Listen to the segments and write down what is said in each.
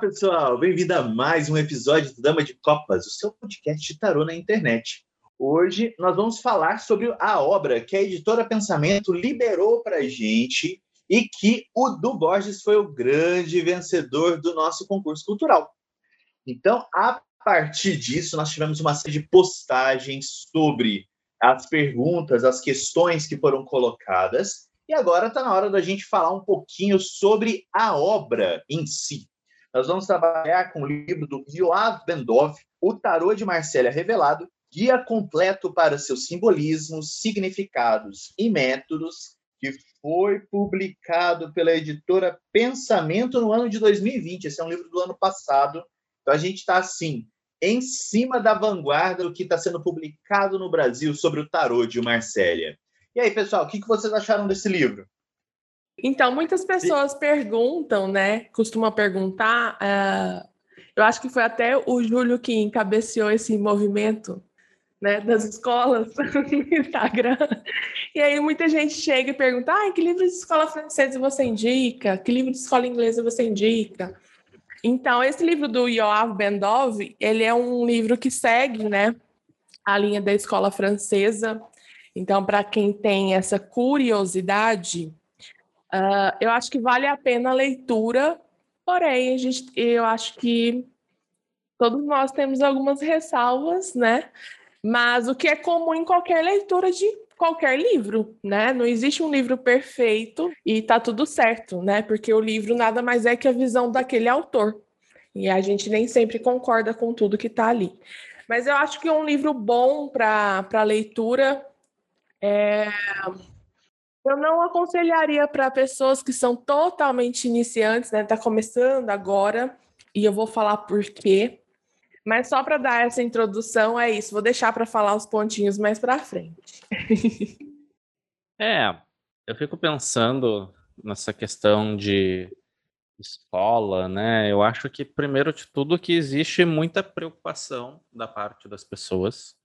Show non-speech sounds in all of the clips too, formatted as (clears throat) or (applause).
Pessoal, bem-vindo a mais um episódio do Dama de Copas, o seu podcast de tarô na internet. Hoje nós vamos falar sobre a obra que a editora Pensamento liberou para gente e que o Du Borges foi o grande vencedor do nosso concurso cultural. Então, a partir disso, nós tivemos uma série de postagens sobre as perguntas, as questões que foram colocadas, e agora está na hora da gente falar um pouquinho sobre a obra em si. Nós vamos trabalhar com o livro do Yoav Bendov, O Tarô de Marcélia Revelado, guia completo para seus simbolismos, significados e métodos, que foi publicado pela editora Pensamento no ano de 2020. Esse é um livro do ano passado. Então a gente está assim, em cima da vanguarda do que está sendo publicado no Brasil sobre o tarô de Marcélia. E aí, pessoal, o que vocês acharam desse livro? Então, muitas pessoas perguntam, né? Costumam perguntar. Uh, eu acho que foi até o Júlio que encabeceou esse movimento né, das escolas (laughs) no Instagram. E aí muita gente chega e pergunta: ah, que livro de escola francesa você indica? Que livro de escola inglesa você indica? Então, esse livro do Yoav Bendov, ele é um livro que segue, né, a linha da escola francesa. Então, para quem tem essa curiosidade, Uh, eu acho que vale a pena a leitura, porém, a gente, eu acho que todos nós temos algumas ressalvas, né? Mas o que é comum em qualquer leitura de qualquer livro, né? Não existe um livro perfeito e tá tudo certo, né? Porque o livro nada mais é que a visão daquele autor. E a gente nem sempre concorda com tudo que está ali. Mas eu acho que um livro bom para leitura é eu não aconselharia para pessoas que são totalmente iniciantes, né? Tá começando agora, e eu vou falar por quê. Mas só para dar essa introdução é isso. Vou deixar para falar os pontinhos mais para frente. (laughs) é, eu fico pensando nessa questão de escola, né? Eu acho que primeiro de tudo que existe muita preocupação da parte das pessoas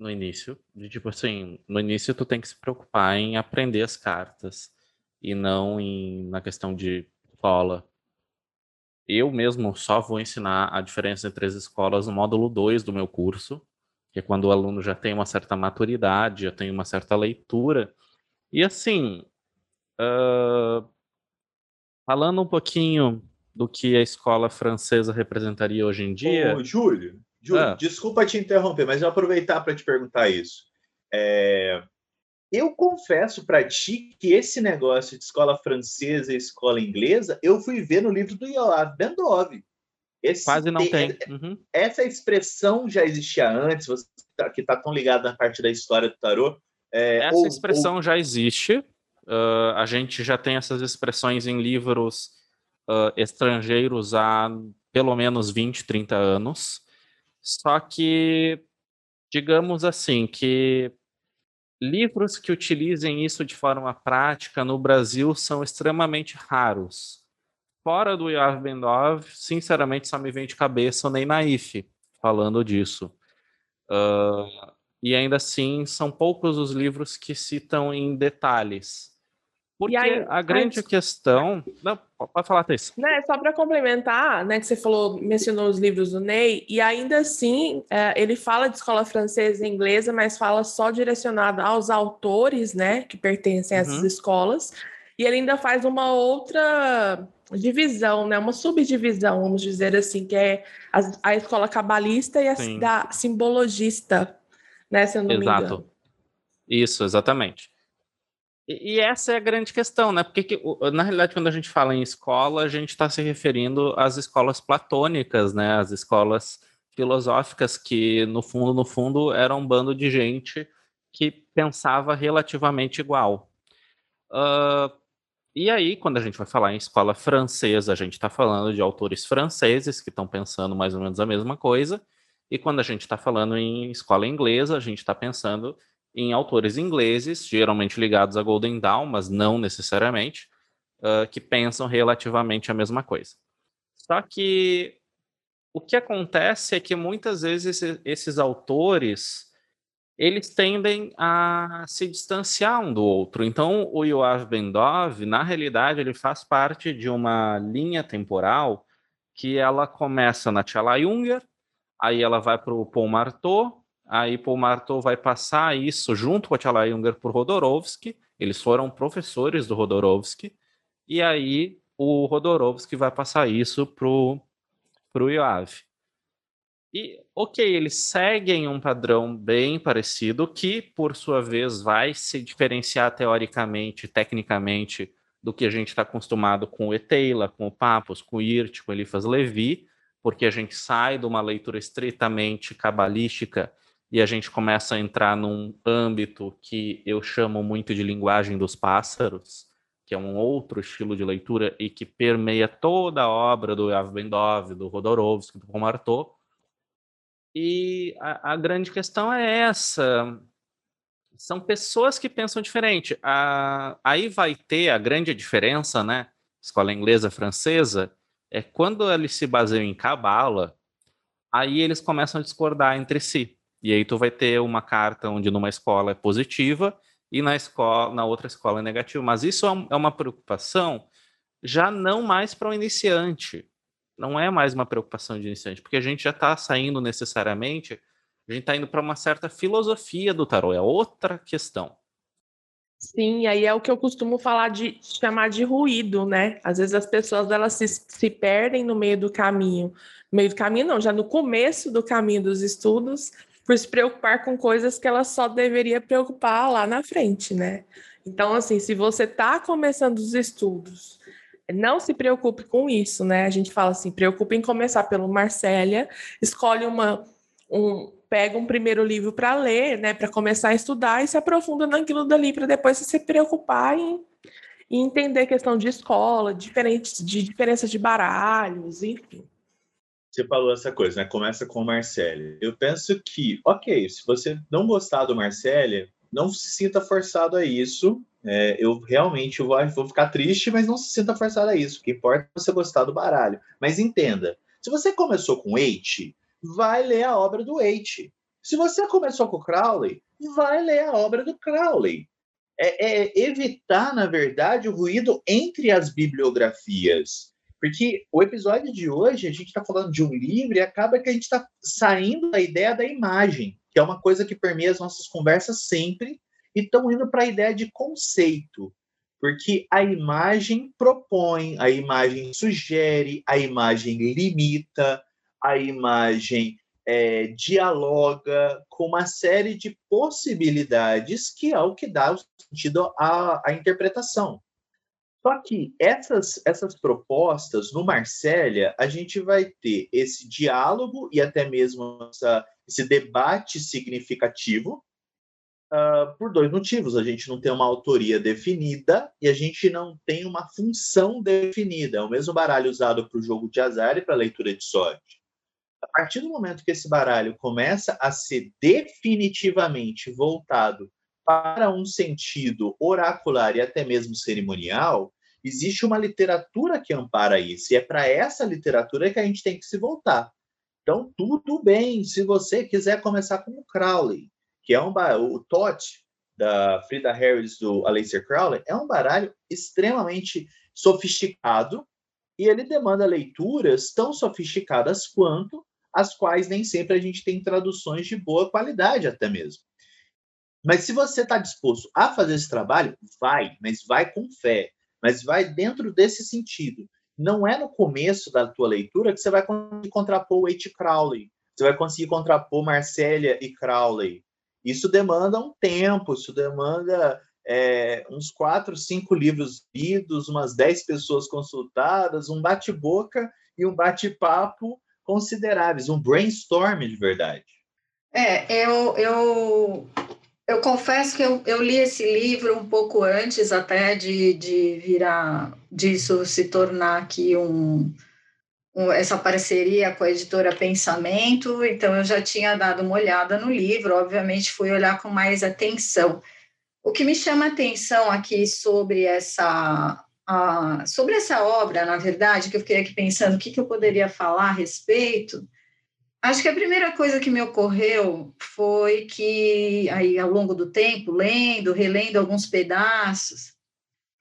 no início, de tipo assim, no início tu tem que se preocupar em aprender as cartas e não em na questão de escola. Eu mesmo só vou ensinar a diferença entre as escolas no módulo 2 do meu curso, que é quando o aluno já tem uma certa maturidade, já tem uma certa leitura. E assim, uh, falando um pouquinho do que a escola francesa representaria hoje em dia. Ô, Júlio, Júlio, ah. desculpa te interromper, mas eu vou aproveitar para te perguntar isso. É... Eu confesso para ti que esse negócio de escola francesa e escola inglesa, eu fui ver no livro do Yoav Bendov. Esse Quase não tem. Uhum. Essa expressão já existia antes, você tá, que está tão ligado na parte da história do tarô. É, Essa ou, expressão ou... já existe. Uh, a gente já tem essas expressões em livros uh, estrangeiros há pelo menos 20, 30 anos. Só que, digamos assim, que livros que utilizem isso de forma prática no Brasil são extremamente raros. Fora do Yav Bendov, sinceramente, só me vem de cabeça o Ney Naif falando disso. Uh, e ainda assim, são poucos os livros que citam em detalhes porque aí, a grande antes... questão. Não, pode falar, Thaís. Né, só para complementar, né, que você falou, mencionou os livros do Ney, e ainda assim é, ele fala de escola francesa e inglesa, mas fala só direcionado aos autores, né, que pertencem a essas uhum. escolas, e ele ainda faz uma outra divisão, né, uma subdivisão, vamos dizer assim, que é a, a escola cabalista e a da simbologista, né, se eu não Exato. me engano. Isso, exatamente. E, essa é a grande questão, né? Porque, que, na realidade, quando a gente fala em escola, a gente está se referindo às escolas platônicas, né? As escolas filosóficas que, no fundo, no fundo, eram um bando de gente que pensava relativamente igual. Uh, e aí, quando a gente vai falar em escola francesa, a gente está falando de autores franceses que estão pensando mais ou menos a mesma coisa. E quando a gente está falando em escola inglesa, a gente está pensando em autores ingleses, geralmente ligados a Golden Dawn, mas não necessariamente, uh, que pensam relativamente a mesma coisa. Só que o que acontece é que muitas vezes esses, autores eles tendem a se distanciar um do outro. Então, o Yoav Bendov, na realidade, ele faz parte de uma linha temporal que ela começa na Tchala Junger, aí ela vai para o Paul Marteau, aí Paul Marteau vai passar isso junto com a Tchala Junger por Rodorovsky, eles foram professores do Rodorovsky, e aí o Rodorovsky vai passar isso para o Yoav. E, ok, eles seguem um padrão bem parecido, que, por sua vez, vai se diferenciar teoricamente, tecnicamente, do que a gente está acostumado com o Eteila, com o Papos, com o Hirt, com o Elifas Levi, porque a gente sai de uma leitura estritamente cabalística e a gente começa a entrar num âmbito que eu chamo muito de linguagem dos pássaros, que é um outro estilo de leitura e que permeia toda a obra do Yav Bendov, do Rodorovsky, do Pomartô. E a, a, grande questão é essa. São pessoas que pensam diferente. A, aí vai ter a grande diferença, né? Escola inglesa, francesa, é quando eles se baseiam em cabala, aí eles começam a discordar entre si. E aí tu vai ter uma carta onde numa escola é positiva e na escola, na outra escola é negativa. Mas isso é, é uma preocupação já não mais para o iniciante não é mais uma preocupação de iniciante, porque a gente já está saindo necessariamente, a gente está indo para uma certa filosofia do tarô, é outra questão. Sim, aí é o que eu costumo falar de chamar de ruído, né? Às vezes as pessoas elas se, se perdem no meio do caminho. No meio do caminho, não, já no começo do caminho dos estudos, por se preocupar com coisas que ela só deveria preocupar lá na frente, né? Então, assim, se você está começando os estudos não se preocupe com isso, né? A gente fala assim, preocupe em começar pelo Marcélia, escolhe uma, um, pega um primeiro livro para ler, né? Para começar a estudar e se aprofunda naquilo dali para depois se preocupar em, em entender questão de escola, diferentes, de diferença de baralhos, enfim. Você falou essa coisa, né? Começa com o Marcélia. Eu penso que, ok, se você não gostar do Marcélia, não se sinta forçado a isso, é, eu realmente vou, vou ficar triste, mas não se sinta forçado a isso. O que importa é você gostar do baralho. Mas entenda, se você começou com Eight, vai ler a obra do Eight. Se você começou com Crowley, vai ler a obra do Crowley. É, é evitar, na verdade, o ruído entre as bibliografias. Porque o episódio de hoje, a gente está falando de um livro e acaba que a gente está saindo da ideia da imagem, que é uma coisa que permeia as nossas conversas sempre, e estão indo para a ideia de conceito, porque a imagem propõe, a imagem sugere, a imagem limita, a imagem é, dialoga com uma série de possibilidades que é o que dá o sentido à, à interpretação. Só que essas, essas propostas, no Marsella, a gente vai ter esse diálogo e até mesmo essa, esse debate significativo, uh, por dois motivos. A gente não tem uma autoria definida e a gente não tem uma função definida. É o mesmo baralho usado para o jogo de azar e para a leitura de sorte. A partir do momento que esse baralho começa a ser definitivamente voltado para um sentido oracular e até mesmo cerimonial, existe uma literatura que ampara isso. E é para essa literatura que a gente tem que se voltar. Então, tudo bem se você quiser começar com o Crowley que é um o Tot da Frida Harris do Aleister Crowley é um baralho extremamente sofisticado e ele demanda leituras tão sofisticadas quanto as quais nem sempre a gente tem traduções de boa qualidade até mesmo. Mas se você está disposto a fazer esse trabalho, vai, mas vai com fé, mas vai dentro desse sentido. Não é no começo da tua leitura que você vai conseguir contrapor H. Crowley, você vai conseguir contrapor Marcélia e Crowley, isso demanda um tempo, isso demanda é, uns quatro, cinco livros lidos, umas dez pessoas consultadas, um bate-boca e um bate-papo consideráveis, um brainstorm de verdade. É, eu, eu, eu confesso que eu, eu li esse livro um pouco antes até de, de virar, disso se tornar aqui um, essa parceria com a editora Pensamento, então eu já tinha dado uma olhada no livro, obviamente fui olhar com mais atenção. O que me chama atenção aqui sobre essa a, sobre essa obra, na verdade, que eu fiquei aqui pensando o que, que eu poderia falar a respeito, acho que a primeira coisa que me ocorreu foi que, aí, ao longo do tempo, lendo, relendo alguns pedaços,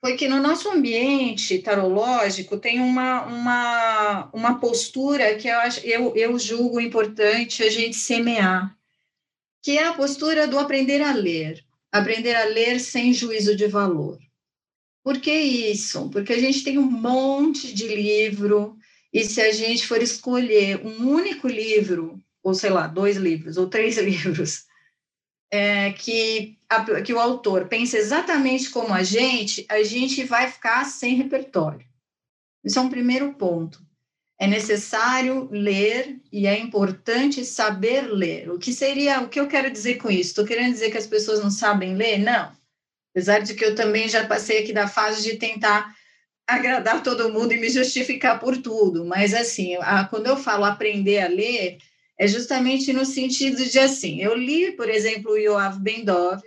foi que no nosso ambiente tarológico tem uma, uma, uma postura que eu, eu, eu julgo importante a gente semear, que é a postura do aprender a ler, aprender a ler sem juízo de valor. Por que isso? Porque a gente tem um monte de livro, e se a gente for escolher um único livro, ou sei lá, dois livros, ou três (laughs) livros, é, que, a, que o autor pensa exatamente como a gente, a gente vai ficar sem repertório. Isso é um primeiro ponto. É necessário ler e é importante saber ler. O que seria, o que eu quero dizer com isso? Estou querendo dizer que as pessoas não sabem ler? Não. Apesar de que eu também já passei aqui da fase de tentar agradar todo mundo e me justificar por tudo, mas assim, a, quando eu falo aprender a ler, é justamente no sentido de assim, eu li, por exemplo, o Yoav Bendov,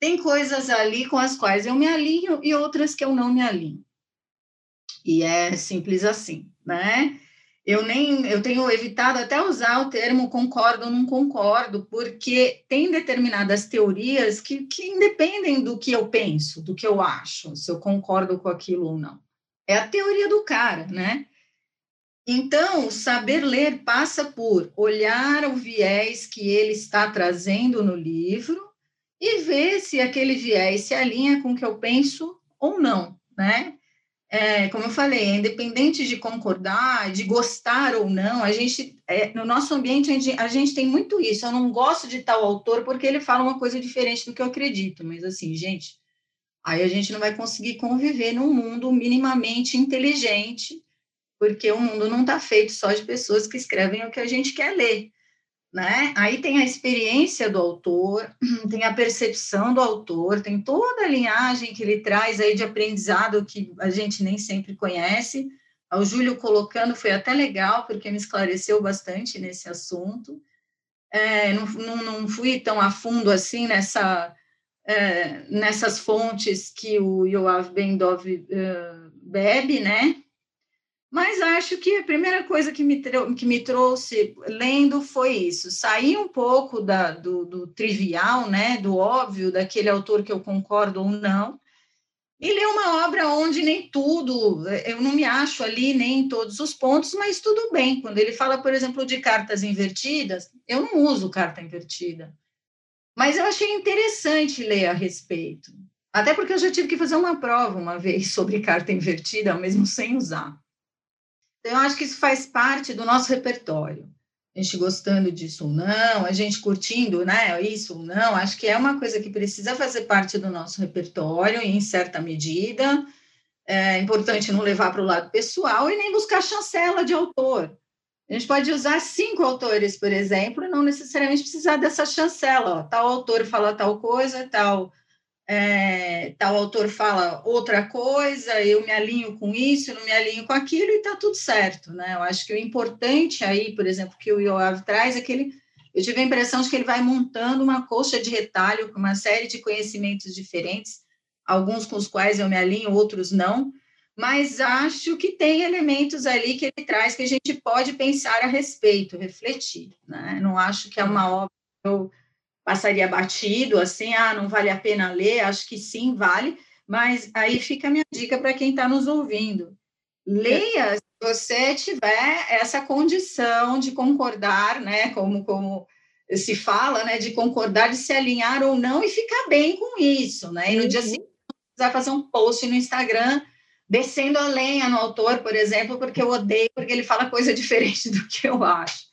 tem coisas ali com as quais eu me alinho e outras que eu não me alinho. E é simples assim, né? eu nem eu tenho evitado até usar o termo concordo ou não concordo, porque tem determinadas teorias que, que independem do que eu penso, do que eu acho, se eu concordo com aquilo ou não. É a teoria do cara, né? Então, saber ler passa por olhar o viés que ele está trazendo no livro e ver se aquele viés se alinha com o que eu penso ou não, né? é, como eu falei, independente de concordar, de gostar ou não, a gente, é, no nosso ambiente, a gente, a gente, tem muito isso. Eu não gosto de tal autor porque ele fala uma coisa diferente do que eu acredito, mas assim, gente, aí a gente não vai conseguir conviver num mundo minimamente inteligente, porque o mundo não está feito só de pessoas que escrevem o que a gente quer ler né? Aí tem a experiência do autor, (clears throat) tem a percepção do autor, tem toda a linhagem que ele traz aí de aprendizado que a gente nem sempre conhece. O Júlio colocando foi até legal, porque me esclareceu bastante nesse assunto. É, não, não, não, fui tão a fundo assim nessa, é, nessas fontes que o Yoav Bendov uh, bebe, né? Mas acho que a primeira coisa que me, que me trouxe lendo foi isso, sair um pouco da, do, do, trivial, né, do óbvio, daquele autor que eu concordo ou não, e ler uma obra onde nem tudo, eu não me acho ali nem em todos os pontos, mas tudo bem. Quando ele fala, por exemplo, de cartas invertidas, eu não uso carta invertida. Mas eu achei interessante ler a respeito. Até porque eu já tive que fazer uma prova uma vez sobre carta invertida, mesmo sem usar. Então, eu acho que isso faz parte do nosso repertório. A gente gostando disso ou não, a gente curtindo, né? Isso ou não, acho que é uma coisa que precisa fazer parte do nosso repertório, em certa medida. É importante não levar para o lado pessoal e nem buscar chancela de autor. A gente pode usar cinco autores, por exemplo, não necessariamente precisar dessa chancela. Ó, tal autor fala tal coisa, tal é, tal autor fala outra coisa, eu me alinho com isso, não me alinho com aquilo e está tudo certo, né? Eu acho que o importante aí, por exemplo, que o Yoav traz é que ele, eu tive a impressão de que ele vai montando uma coxa de retalho com uma série de conhecimentos diferentes, alguns com os quais eu me alinho, outros não, mas acho que tem elementos ali que ele traz que a gente pode pensar a respeito, refletir, né? Não acho que é uma obra eu passaria batido, assim, ah, não vale a pena ler, acho que sim, vale, mas aí fica a minha dica para quem está nos ouvindo. Leia se você tiver essa condição de concordar, né, como, como se fala, né, de concordar, de se alinhar ou não e ficar bem com isso, né, e no uhum. dia seguinte precisar fazer um post no Instagram descendo a lenha no autor, por exemplo, porque eu odeio, porque ele fala coisa (laughs) diferente do que eu acho.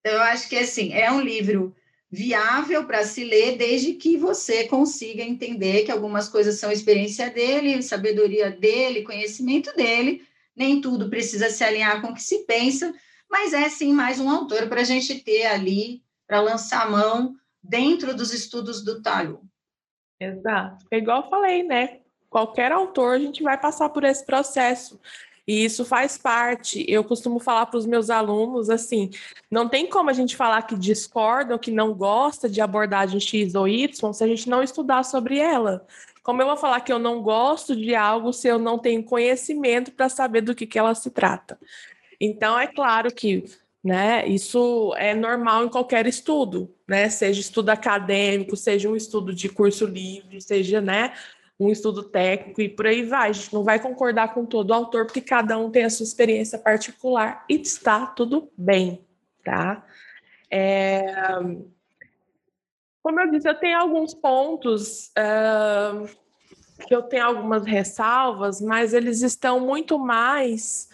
Então, eu acho que, assim, é um livro viável para se ler, desde que você consiga entender que algumas coisas são experiência dele, sabedoria dele, conhecimento dele, nem tudo precisa se alinhar com o que se pensa, mas é sim mais um autor para a gente ter ali, para lançar mão dentro dos estudos do Talho. Exato. É igual eu falei, né? Qualquer autor, a gente vai passar por esse processo. E isso faz parte. Eu costumo falar para os meus alunos assim: não tem como a gente falar que discorda ou que não gosta de abordagem X ou Y se a gente não estudar sobre ela. Como eu vou falar que eu não gosto de algo se eu não tenho conhecimento para saber do que, que ela se trata? Então, é claro que né, isso é normal em qualquer estudo, né? Seja estudo acadêmico, seja um estudo de curso livre, seja né, um estudo técnico e por aí vai. A gente não vai concordar com todo o autor, porque cada um tem a sua experiência particular e está tudo bem, tá? É... Como eu disse, eu tenho alguns pontos uh, que eu tenho algumas ressalvas, mas eles estão muito mais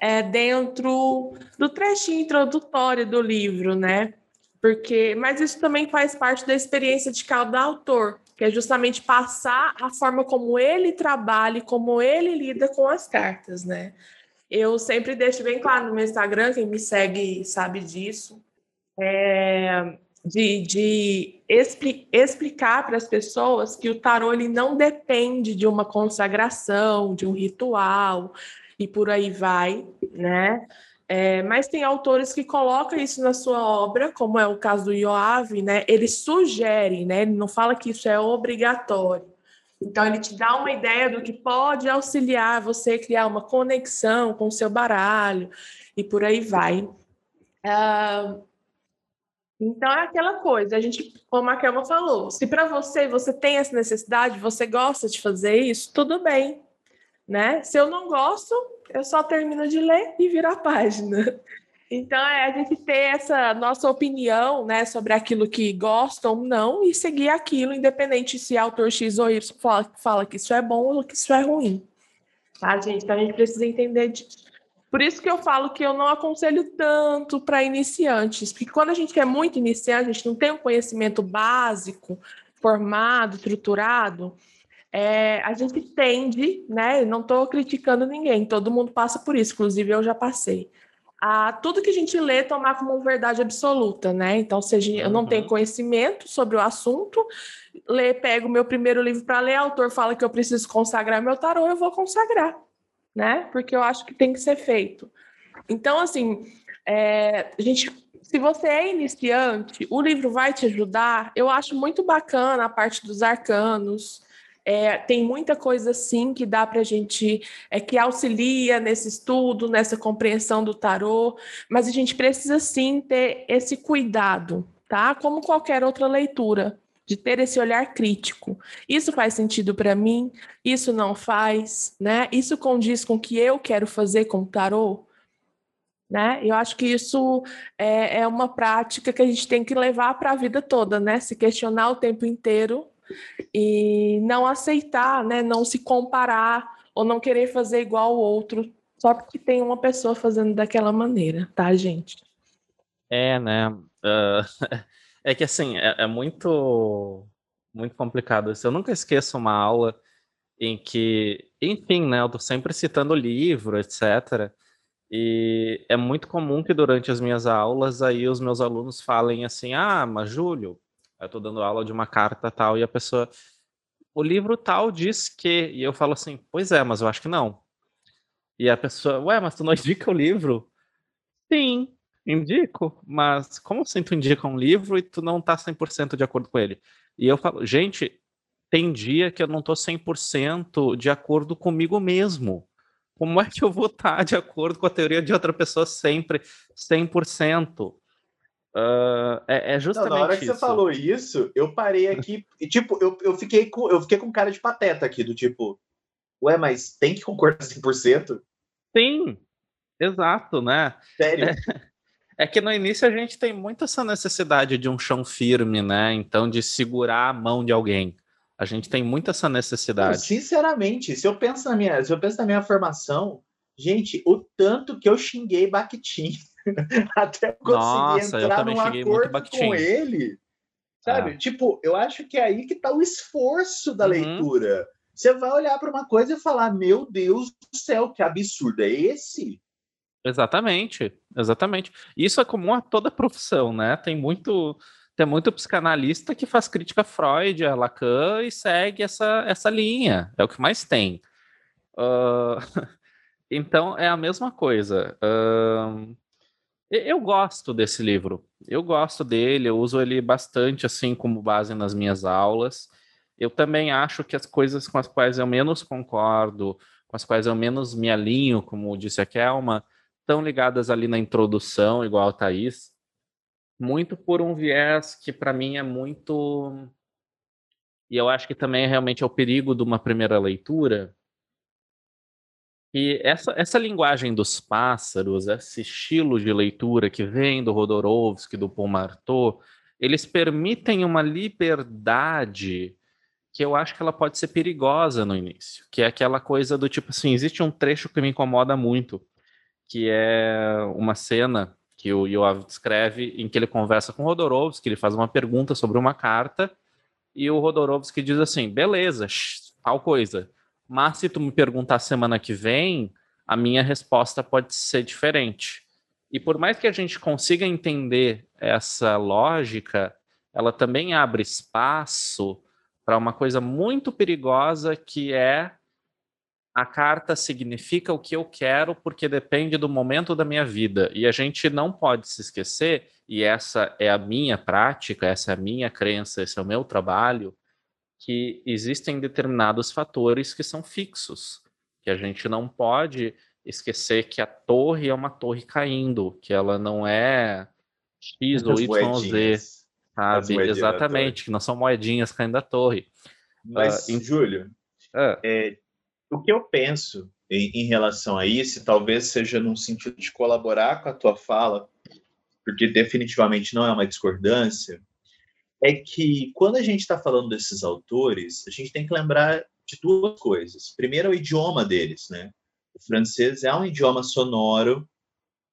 é, dentro do trechinho introdutório do livro, né? Porque, mas isso também faz parte da experiência de cada autor que é justamente passar a forma como ele trabalha e como ele lida com as cartas, né? Eu sempre deixo bem claro no meu Instagram, quem me segue sabe disso, é, de, de expli explicar para as pessoas que o tarô ele não depende de uma consagração, de um ritual e por aí vai, né? É, mas tem autores que colocam isso na sua obra, como é o caso do Ioave, né? Ele sugere, né? Ele não fala que isso é obrigatório. Então ele te dá uma ideia do que pode auxiliar você a criar uma conexão com o seu baralho e por aí vai. Ah, então é aquela coisa, a gente, como a Kelma falou, se para você você tem essa necessidade, você gosta de fazer isso, tudo bem, né? Se eu não gosto, eu só termino de ler e viro a página. Então, é a gente ter essa nossa opinião né, sobre aquilo que gosta ou não e seguir aquilo, independente se autor X ou Y fala, fala que isso é bom ou que isso é ruim. Tá, gente? Então, a gente precisa entender disso. Por isso que eu falo que eu não aconselho tanto para iniciantes, porque quando a gente é muito iniciante, a gente não tem um conhecimento básico, formado, estruturado, é, a gente tende, né? Não estou criticando ninguém, todo mundo passa por isso, inclusive eu já passei. A tudo que a gente lê tomar como verdade absoluta, né? Então, se eu não tenho uhum. conhecimento sobre o assunto, lê, pego o meu primeiro livro para ler, o autor fala que eu preciso consagrar meu tarô, eu vou consagrar, né? Porque eu acho que tem que ser feito. Então, assim, é, a gente se você é iniciante, o livro vai te ajudar. Eu acho muito bacana a parte dos arcanos, é, tem muita coisa assim que dá para a gente, é, que auxilia nesse estudo, nessa compreensão do tarô, mas a gente precisa sim ter esse cuidado, tá? Como qualquer outra leitura, de ter esse olhar crítico. Isso faz sentido para mim? Isso não faz, né? Isso condiz com o que eu quero fazer com o tarô? Né? Eu acho que isso é, é uma prática que a gente tem que levar para a vida toda, né? Se questionar o tempo inteiro e não aceitar, né, não se comparar ou não querer fazer igual o outro só porque tem uma pessoa fazendo daquela maneira, tá, gente? É, né? Uh, (laughs) é que assim, é, é, muito muito complicado. Eu nunca esqueço uma aula em que, enfim, né, eu tô sempre citando livro, etc. E é muito comum que durante as minhas aulas aí os meus alunos falem assim: "Ah, mas Júlio, eu tô dando aula de uma carta tal e a pessoa o livro tal diz que e eu falo assim, pois é, mas eu acho que não. E a pessoa, ué, mas tu não (laughs) indica o livro? Sim, indico, mas como assim tu indica um livro e tu não tá 100% de acordo com ele? E eu falo, gente, tem dia que eu não tô 100% de acordo comigo mesmo. Como é que eu vou estar tá de acordo com a teoria de outra pessoa sempre 100%? Uh, é, é, justamente não, na hora que isso. você falou isso, eu parei aqui e, tipo, eu, eu, fiquei com, eu fiquei com cara de pateta aqui, do tipo, ué, mas tem que concordar 100%? Sim, exato, né? Sério? É, (laughs) é, que no início a gente tem muito essa necessidade de um chão firme, né? Então, de segurar a mão de alguém. A gente tem muito essa necessidade. Não, sinceramente, se eu penso na minha, se eu penso na minha formação, gente, o tanto que eu xinguei Bakhtin (laughs) até conseguir Nossa, entrar num acordo com ele. Sabe? É. Tipo, eu acho que é aí que tá o esforço da uhum. leitura. Você vai olhar para uma coisa e falar: Meu Deus do céu, que absurdo é esse? Exatamente, exatamente. Isso é comum a toda profissão, né? Tem muito, tem muito psicanalista que faz crítica a Freud, a Lacan e segue essa, essa linha. É o que mais tem. Uh, (laughs) então é a mesma coisa. Uh, eu gosto desse livro. Eu gosto dele, eu uso ele bastante assim como base nas minhas aulas. Eu também acho que as coisas com as quais eu menos concordo, com as quais eu menos me alinho, como disse a Kelma, estão ligadas ali na introdução, igual a Thaís, muito por um viés que para mim é muito. E eu acho que também realmente é o perigo de uma primeira leitura. E essa, essa linguagem dos pássaros, esse estilo de leitura que vem do Rodorovsky, do Paul eles permitem uma liberdade que eu acho que ela pode ser perigosa no início, que é aquela coisa do tipo assim, existe um trecho que me incomoda muito, que é uma cena que o Yoav descreve em que ele conversa com o Rodorovsky, ele faz uma pergunta sobre uma carta e o Rodorovsky diz assim, beleza, tal coisa, mas se tu me perguntar semana que vem, a minha resposta pode ser diferente. E por mais que a gente consiga entender essa lógica, ela também abre espaço para uma coisa muito perigosa que é a carta significa o que eu quero porque depende do momento da minha vida. E a gente não pode se esquecer, e essa é a minha prática, essa é a minha crença, esse é o meu trabalho, que existem determinados fatores que são fixos, que a gente não pode esquecer que a torre é uma torre caindo, que ela não é X ou Y, Z sabe? Exatamente, que não são moedinhas caindo da torre. Mas, uh, em... Júlio, é, o que eu penso em, em, relação a isso, talvez seja num sentido de colaborar com a tua fala, porque definitivamente não é uma discordância, é que quando a gente está falando desses autores, a gente tem que lembrar de duas coisas. Primeiro, é o idioma deles, né? O francês é um idioma sonoro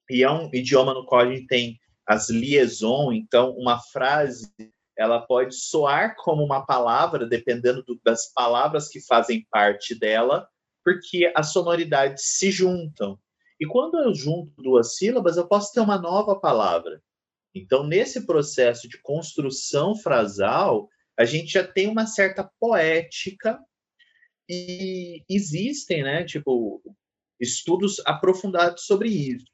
e é um idioma no qual a gente tem as liaisons, então uma frase ela pode soar como uma palavra, dependendo do, das palavras que fazem parte dela, porque as sonoridades se juntam. E quando eu junto duas sílabas, eu posso ter uma nova palavra. Então, nesse processo de construção frasal, a gente já tem uma certa poética e existem, né, tipo, estudos aprofundados sobre isso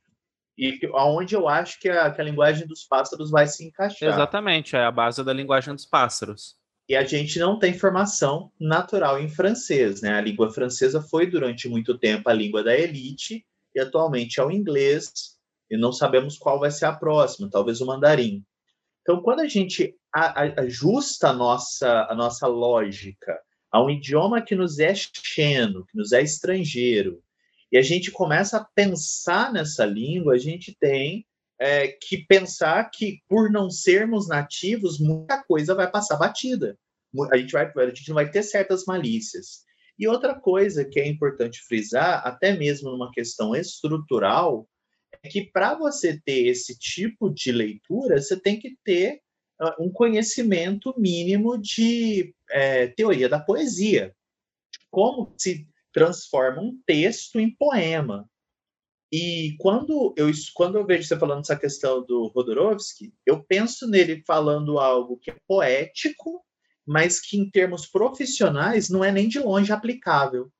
e aonde eu acho que a, que a linguagem dos pássaros vai se encaixar. Exatamente, é a base da linguagem dos pássaros. E a gente não tem formação natural em francês, né? A língua francesa foi durante muito tempo a língua da elite e atualmente é o inglês e não sabemos qual vai ser a próxima, talvez o mandarim. Então, quando a gente ajusta a nossa, a nossa lógica a um idioma que nos é xeno, que nos é estrangeiro, e a gente começa a pensar nessa língua, a gente tem é, que pensar que, por não sermos nativos, muita coisa vai passar batida. A gente, vai, a gente não vai ter certas malícias. E outra coisa que é importante frisar, até mesmo numa questão estrutural, que para você ter esse tipo de leitura, você tem que ter uh, um conhecimento mínimo de é, teoria da poesia. Como se transforma um texto em poema. E quando eu, quando eu vejo você falando essa questão do Rodorovsky, eu penso nele falando algo que é poético, mas que em termos profissionais não é nem de longe aplicável.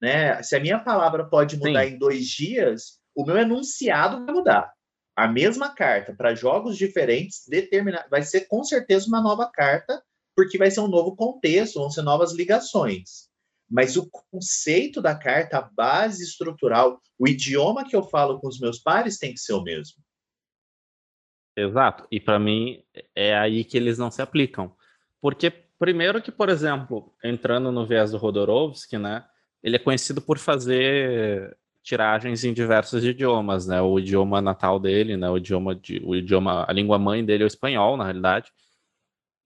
Né? Se a minha palavra pode mudar Sim. em dois dias, o meu enunciado vai mudar. A mesma carta para jogos diferentes determina, vai ser com certeza uma nova carta, porque vai ser um novo contexto, vão ser novas ligações mas o conceito da carta, a base estrutural, o idioma que eu falo com os meus pares tem que ser o mesmo. Exato. E para mim é aí que eles não se aplicam. Porque primeiro que, por exemplo, entrando no viés do Rodorovsky, né, ele é conhecido por fazer tiragens em diversos idiomas, né? O idioma natal dele, né, o idioma de, o idioma, a língua mãe dele é o espanhol, na realidade.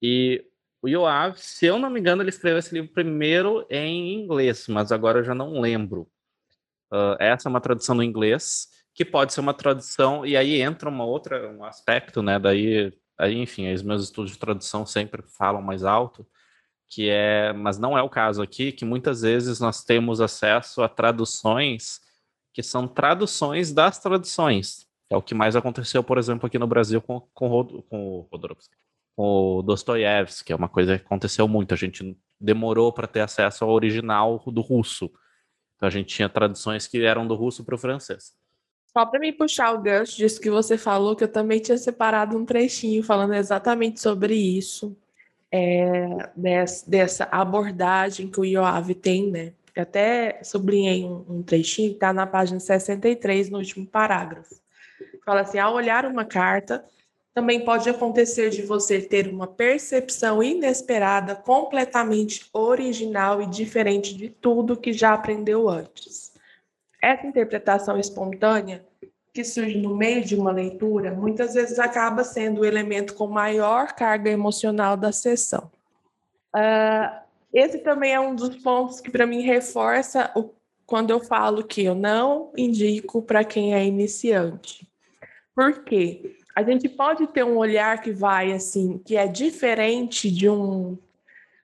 E o Yoav, se eu não me engano, ele escreveu esse livro primeiro em inglês, mas agora eu já não lembro. Uh, essa é uma tradução no inglês, que pode ser uma tradução, e aí entra uma outra, um aspecto, né? Daí, aí, enfim, os meus estudos de tradução sempre falam mais alto, que é, mas não é o caso aqui, que muitas vezes nós temos acesso a traduções que são traduções das traduções. É o que mais aconteceu, por exemplo, aqui no Brasil com, com, com o Rodorovsky o Dostoiévski, que é uma coisa que aconteceu muito. A gente demorou para ter acesso ao original do russo. Então a gente tinha traduções que eram do russo para o francês. Só para me puxar o gancho disso que você falou, que eu também tinha separado um trechinho falando exatamente sobre isso, é, dessa, dessa, abordagem que o IOAV tem, né? Eu até sublinhei um, um trechinho que está na página 63, no último parágrafo. Fala assim: ao olhar uma carta, também pode acontecer de você ter uma percepção inesperada, completamente original e diferente de tudo que já aprendeu antes. Essa interpretação espontânea, que surge no meio de uma leitura, muitas vezes acaba sendo o elemento com maior carga emocional da sessão. Uh, esse também é um dos pontos que, para mim, reforça o, quando eu falo que eu não indico para quem é iniciante. Por quê? a gente pode ter um olhar que vai assim, que é diferente de um.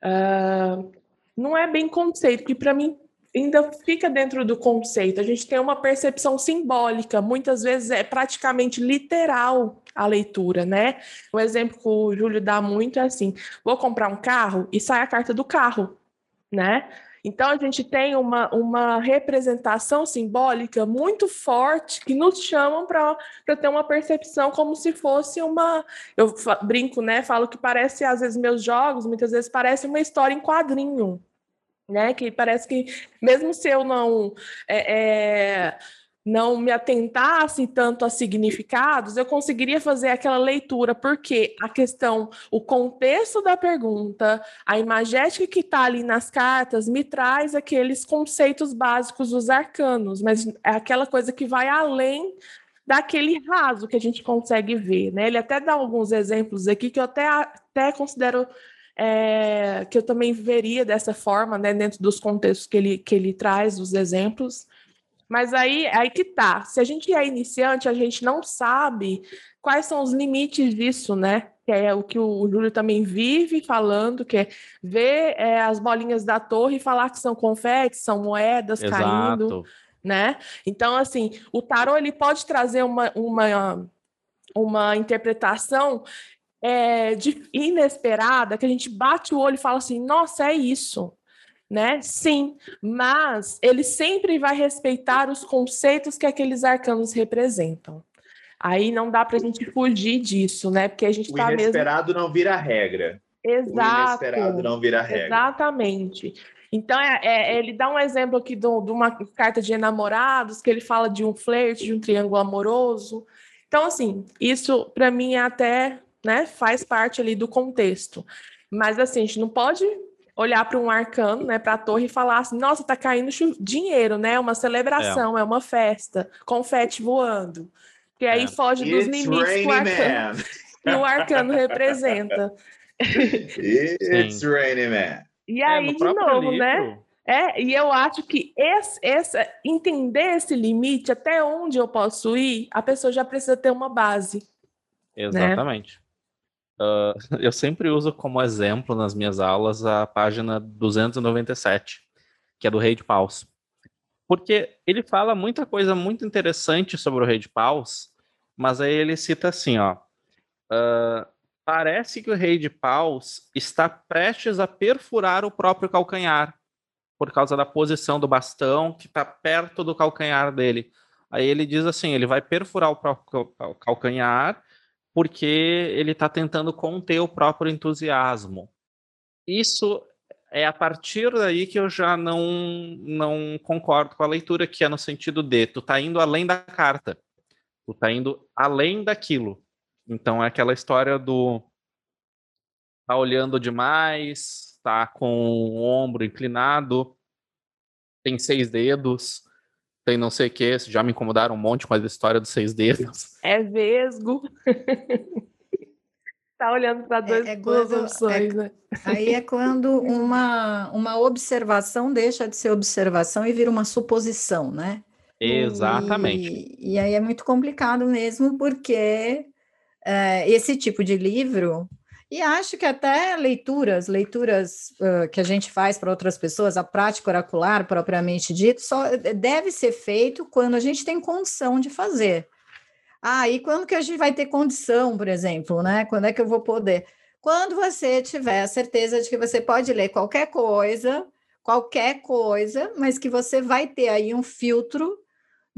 Uh, não é bem conceito, que para mim ainda fica dentro do conceito. A gente tem uma percepção simbólica, muitas vezes é praticamente literal a leitura, né? O exemplo que o Júlio dá muito é assim: vou comprar um carro e sai a carta do carro, né? Então, a gente tem uma, uma representação simbólica muito forte que nos chamam para ter uma percepção como se fosse uma. Eu brinco, né? Falo que parece, às vezes, meus jogos, muitas vezes, parece uma história em quadrinho. Né, que parece que, mesmo se eu não é, é, não me atentasse tanto a significados, eu conseguiria fazer aquela leitura, porque a questão, o contexto da pergunta, a imagética que está ali nas cartas, me traz aqueles conceitos básicos dos arcanos, mas é aquela coisa que vai além daquele raso que a gente consegue ver. Né? Ele até dá alguns exemplos aqui que eu até, até considero. É, que eu também veria dessa forma, né, dentro dos contextos que ele, que ele traz, os exemplos, mas aí, aí que tá. Se a gente é iniciante, a gente não sabe quais são os limites disso, né? Que é o que o Júlio também vive falando, que é ver é, as bolinhas da torre e falar que são confetes, são moedas Exato. caindo, né? Então, assim, o tarô ele pode trazer uma, uma, uma interpretação é, de, inesperada, que a gente bate o olho e fala assim, nossa, é isso né? Sim, mas ele sempre vai respeitar os conceitos que aqueles arcanos representam. Aí não dá para a gente fugir disso, né? Porque a gente está mesmo. O inesperado não vira regra. Exato. O inesperado não vira regra. Exatamente. Então, é, é, ele dá um exemplo aqui de uma carta de enamorados, que ele fala de um flerte, de um triângulo amoroso. Então, assim, isso para mim é até né, faz parte ali do contexto. Mas, assim, a gente não pode olhar para um arcano, né, para a torre e falar assim: nossa, tá caindo dinheiro, né? Uma celebração, é, é uma festa, confete voando. Que aí é. foge dos limites que o, arcano, (laughs) que o arcano representa. It's Rainy Man. E é, aí, de novo, né? livro. né? É, e eu acho que esse, esse, entender esse limite, até onde eu posso ir, a pessoa já precisa ter uma base. Né? Exatamente. Né? Uh, (laughs) eu sempre uso como exemplo nas minhas aulas a página 297, que é do Rei de Paus. Porque ele fala muita coisa muito interessante sobre o Rei de Paus, mas aí ele cita assim, ó. Uh, parece que o Rei de Paus está prestes a perfurar o próprio calcanhar, por causa da posição do bastão que está perto do calcanhar dele. Aí ele diz assim: ele vai perfurar o próprio calcanhar porque ele está tentando conter o próprio entusiasmo. Isso é a partir daí que eu já não, não concordo com a leitura, que é no sentido de tu tá indo além da carta, tu tá indo além daquilo. Então é aquela história do tá olhando demais, tá com o ombro inclinado, tem seis dedos, tem não sei o que, já me incomodaram um monte com a história dos seis dedos. É vesgo. (laughs) tá olhando para dois, é, é duas opções, é, né? Aí é quando uma, uma observação deixa de ser observação e vira uma suposição, né? Exatamente. E, e aí é muito complicado mesmo, porque é, esse tipo de livro e acho que até leituras, leituras uh, que a gente faz para outras pessoas, a prática oracular propriamente dito, só eh, deve ser feito quando a gente tem condição de fazer. Ah, e quando que a gente vai ter condição, por exemplo, né? Quando é que eu vou poder? Quando você tiver a certeza de que você pode ler qualquer coisa, qualquer coisa, mas que você vai ter aí um filtro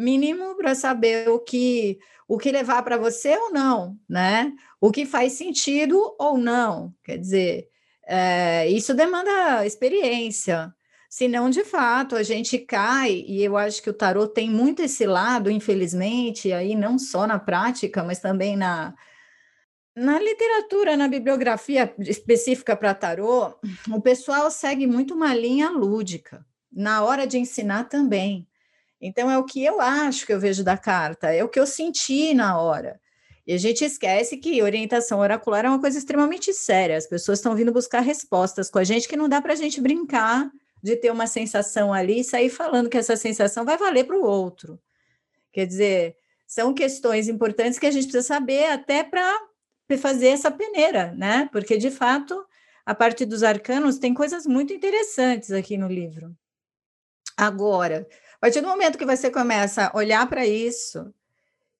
mínimo para saber o que o que levar para você ou não, né? O que faz sentido ou não. Quer dizer, é, isso demanda experiência. Senão, de fato, a gente cai, e eu acho que o tarô tem muito esse lado, infelizmente, aí não só na prática, mas também na, na literatura, na bibliografia específica para tarô, o pessoal segue muito uma linha lúdica, na hora de ensinar também. Então, é o que eu acho que eu vejo da carta, é o que eu senti na hora. E a gente esquece que orientação oracular é uma coisa extremamente séria. As pessoas estão vindo buscar respostas com a gente que não dá para a gente brincar de ter uma sensação ali e sair falando que essa sensação vai valer para o outro. Quer dizer, são questões importantes que a gente precisa saber até para fazer essa peneira, né? Porque, de fato, a parte dos arcanos tem coisas muito interessantes aqui no livro. Agora, a partir do momento que você começa a olhar para isso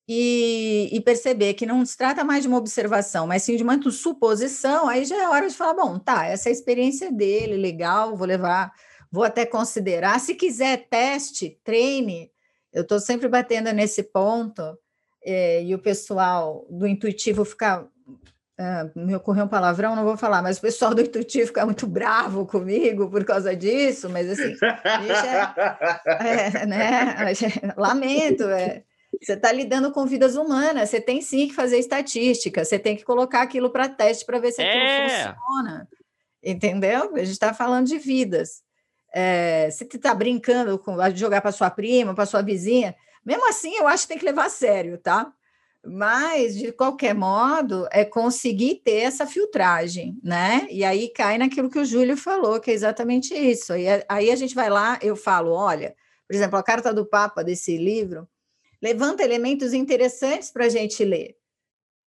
e, e, perceber que não se trata mais de uma observação, mas sim de uma suposição, aí já é hora de falar: bom, tá, essa é a experiência dele, legal, vou levar vou até considerar. Se quiser teste, treine. Eu estou sempre batendo nesse ponto, é, e o pessoal do intuitivo fica. Uh, me ocorreu um palavrão, não vou falar, mas o pessoal do intuitivo fica muito bravo comigo por causa disso, mas assim, é, é, né, lamento, é, você está lidando com vidas humanas, você tem sim que fazer estatística, você tem que colocar aquilo para teste para ver se aquilo é. funciona. Entendeu? A gente está falando de vidas. É, se tu está brincando com jogar para sua prima, para sua vizinha, mesmo assim eu acho que tem que levar a sério, tá? Mas, de qualquer modo, é conseguir ter essa filtragem, né? E aí cai naquilo que o Júlio falou, que é exatamente isso. E aí a gente vai lá, eu falo: olha, por exemplo, a carta do Papa desse livro levanta elementos interessantes para a gente ler.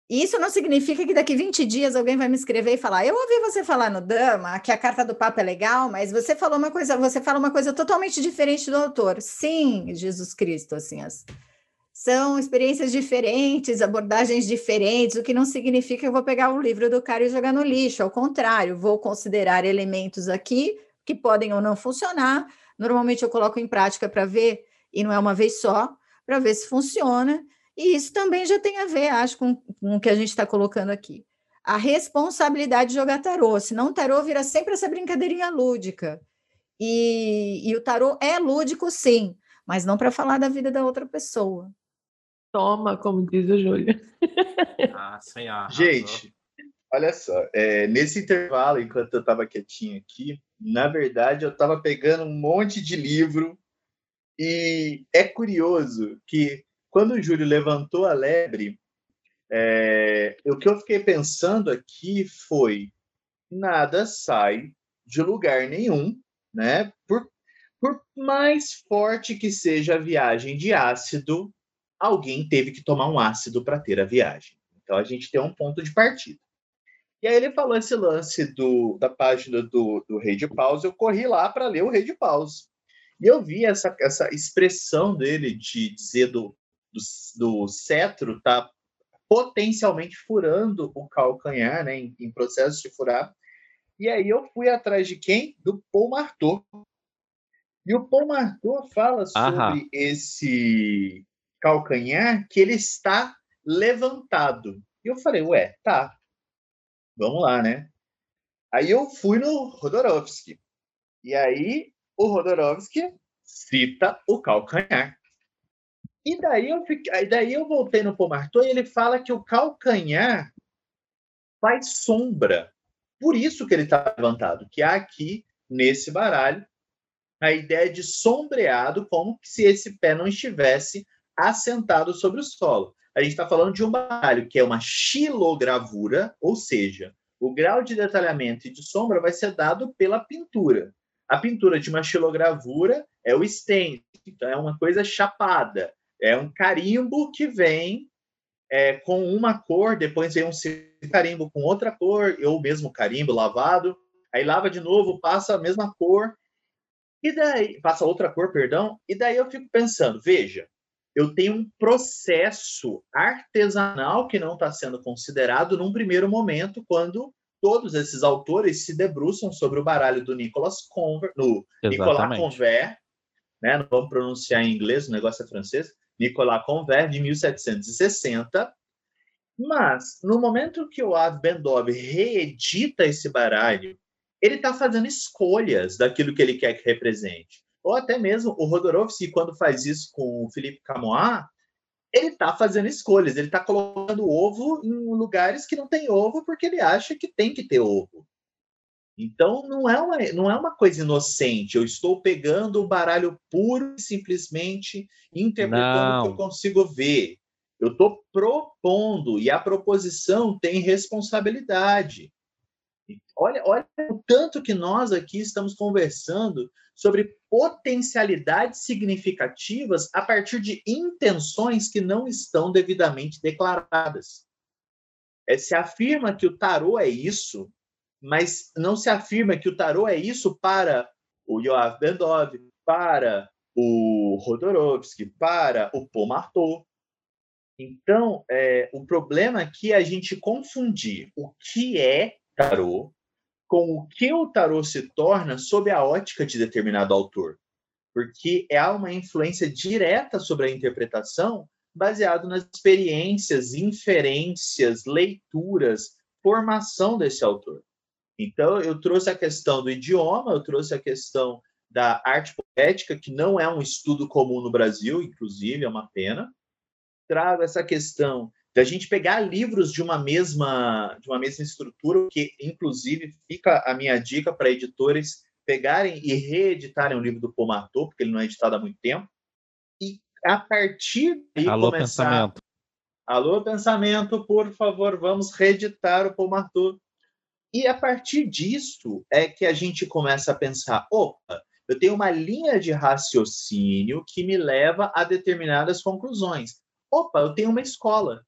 E isso não significa que daqui 20 dias alguém vai me escrever e falar: Eu ouvi você falar no Dama que a carta do Papa é legal, mas você falou uma coisa, você fala uma coisa totalmente diferente do autor. Sim, Jesus Cristo, assim, as, são experiências diferentes, abordagens diferentes, o que não significa que eu vou pegar o livro do cara e jogar no lixo. Ao contrário, vou considerar elementos aqui que podem ou não funcionar. Normalmente eu coloco em prática para ver, e não é uma vez só, para ver se funciona e isso também já tem a ver, acho, com, com o que a gente está colocando aqui. A responsabilidade de jogar tarô, senão o tarô vira sempre essa brincadeirinha lúdica. E, e o tarô é lúdico, sim, mas não para falar da vida da outra pessoa. Toma, como diz o Júlio. (laughs) Ah, sem ar. Gente, olha só, é, nesse intervalo, enquanto eu estava quietinho aqui, na verdade eu estava pegando um monte de livro e é curioso que quando o Júlio levantou a lebre, é, o que eu fiquei pensando aqui foi: nada sai de lugar nenhum, né? Por, por mais forte que seja a viagem de ácido, alguém teve que tomar um ácido para ter a viagem. Então a gente tem um ponto de partida. E aí ele falou esse lance do, da página do, do Rei de Paus, eu corri lá para ler o Rei de Paus. E eu vi essa, essa expressão dele de dizer do, do, do cetro está potencialmente furando o calcanhar, né, em, em, processo de furar. E aí eu fui atrás de quem? Do Paul Marteau. E o Paul fala sobre esse calcanhar que ele está levantado. E eu falei, ué, tá, vamos lá, né? Aí eu fui no Rodorovsky. E aí o Rodorovsky cita o calcanhar. E daí eu, fiquei, daí eu voltei no Pomartor e ele fala que o calcanhar faz sombra. Por isso que ele está levantado, que há aqui, nesse baralho, a ideia de sombreado, como se esse pé não estivesse assentado sobre o solo. A gente está falando de um baralho que é uma xilogravura, ou seja, o grau de detalhamento e de sombra vai ser dado pela pintura. A pintura de uma xilogravura é o stencil, então é uma coisa chapada. É um carimbo que vem é, com uma cor, depois vem um carimbo com outra cor, ou mesmo carimbo lavado, aí lava de novo, passa a mesma cor, e daí passa outra cor, perdão, e daí eu fico pensando, veja, eu tenho um processo artesanal que não está sendo considerado num primeiro momento quando todos esses autores se debruçam sobre o baralho do Nicolas Conver, no Nicolas Conver, né? Não vamos pronunciar em inglês, o negócio é francês. Nicolas Conver de 1760. Mas no momento que o Av Bendov reedita esse baralho, ele está fazendo escolhas daquilo que ele quer que represente. Ou até mesmo o Rodorovsky, quando faz isso com o Felipe Camois, ele está fazendo escolhas, ele está colocando ovo em lugares que não tem ovo porque ele acha que tem que ter ovo. Então não é uma, não é uma coisa inocente. Eu estou pegando o baralho puro e simplesmente interpretando não. o que eu consigo ver. Eu estou propondo e a proposição tem responsabilidade. Olha, olha o tanto que nós aqui estamos conversando sobre potencialidades significativas a partir de intenções que não estão devidamente declaradas. É, se afirma que o tarô é isso, mas não se afirma que o tarô é isso para o Yoav Bendov, para o Rodorovsky, para o Paul. Então, é, o problema aqui é a gente confundir o que é tarô com o que o tarô se torna sob a ótica de determinado autor. Porque há uma influência direta sobre a interpretação baseado nas experiências, inferências, leituras, formação desse autor. Então, eu trouxe a questão do idioma, eu trouxe a questão da arte poética, que não é um estudo comum no Brasil, inclusive, é uma pena. Trago essa questão da gente pegar livros de uma mesma de uma mesma estrutura, que inclusive fica a minha dica para editores pegarem e reeditarem o livro do Pomato, porque ele não é editado há muito tempo, e a partir daí Alô, começar... pensamento. Alô, pensamento, por favor, vamos reeditar o Pomato. E a partir disso é que a gente começa a pensar, opa, eu tenho uma linha de raciocínio que me leva a determinadas conclusões. Opa, eu tenho uma escola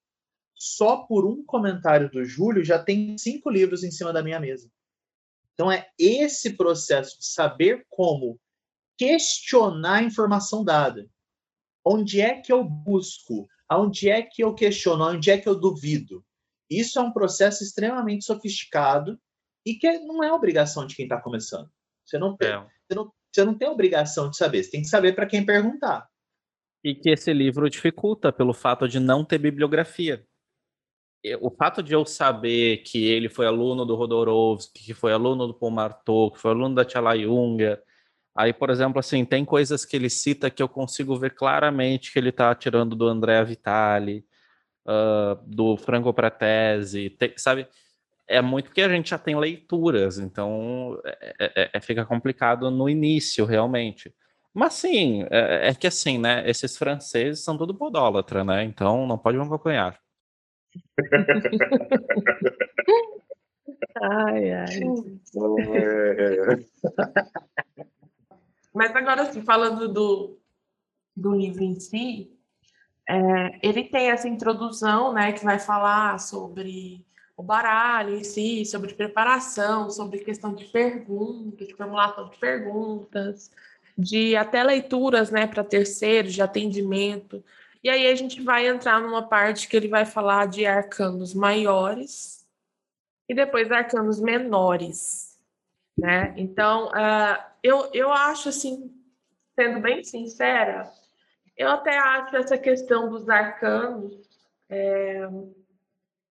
só por um comentário do Júlio já tem cinco livros em cima da minha mesa. Então é esse processo de saber como questionar a informação dada. Onde é que eu busco? Aonde é que eu questiono? Onde é que eu duvido? Isso é um processo extremamente sofisticado e que não é obrigação de quem está começando. Você não, tem, é. você, não, você não tem obrigação de saber, você tem que saber para quem perguntar. E que esse livro dificulta pelo fato de não ter bibliografia o fato de eu saber que ele foi aluno do Rodorovsky, que foi aluno do Paul Marteau, que foi aluno da Tchala Junger, aí, por exemplo, assim, tem coisas que ele cita que eu consigo ver claramente que ele está tirando do André Vitali, uh, do Franco Pratese, tem, sabe? É muito porque a gente já tem leituras, então é, é, é fica complicado no início, realmente. Mas sim, é, é, que assim, né? Esses franceses são tudo podólatra, né? Então não pode me acompanhar ai, ai. É. Mas agora, assim, falando do, do livro em si, é, ele tem essa introdução, né, que vai falar sobre o baralho em si, sobre preparação, sobre questão de perguntas, de formulação de perguntas, de até leituras, né, para terceiros, de atendimento. E aí a gente vai entrar numa parte que ele vai falar de arcanos maiores e depois arcanos menores, né? Então, uh, eu, eu acho assim, sendo bem sincera, eu até acho essa questão dos arcanos é,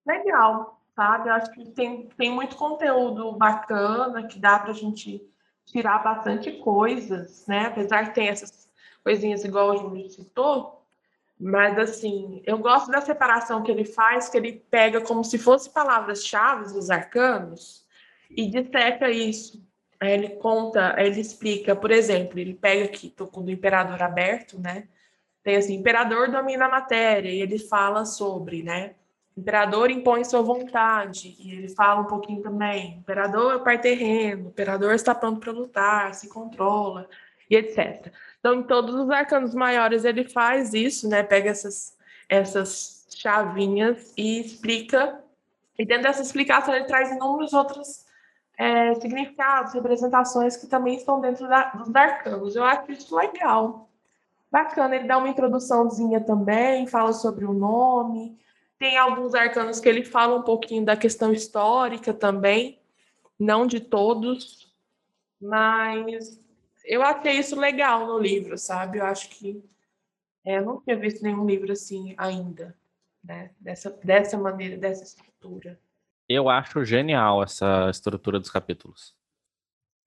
legal, sabe? Eu acho que tem, tem muito conteúdo bacana que dá para a gente tirar bastante coisas, né? Apesar de ter essas coisinhas igual o Júlio citou, mas, assim, eu gosto da separação que ele faz, que ele pega como se fosse palavras-chave dos arcanos e disseca isso. Aí ele conta, ele explica, por exemplo, ele pega aqui, tô com o imperador aberto, né? Tem assim, imperador domina a matéria, e ele fala sobre, né? Imperador impõe sua vontade, e ele fala um pouquinho também. Imperador é pai terreno, imperador está pronto para lutar, se controla, e etc. Então, em todos os arcanos maiores, ele faz isso, né? Pega essas, essas chavinhas e explica. E dentro dessa explicação, ele traz inúmeros outros é, significados, representações que também estão dentro da, dos arcanos. Eu acho isso legal. Bacana, ele dá uma introduçãozinha também, fala sobre o nome, Tem alguns arcanos que ele fala um pouquinho da questão histórica também, não de todos, mas eu achei isso legal no livro, sabe? Eu acho que é, eu não tinha visto nenhum livro assim ainda, né? Dessa, dessa maneira, dessa estrutura. Eu acho genial essa estrutura dos capítulos.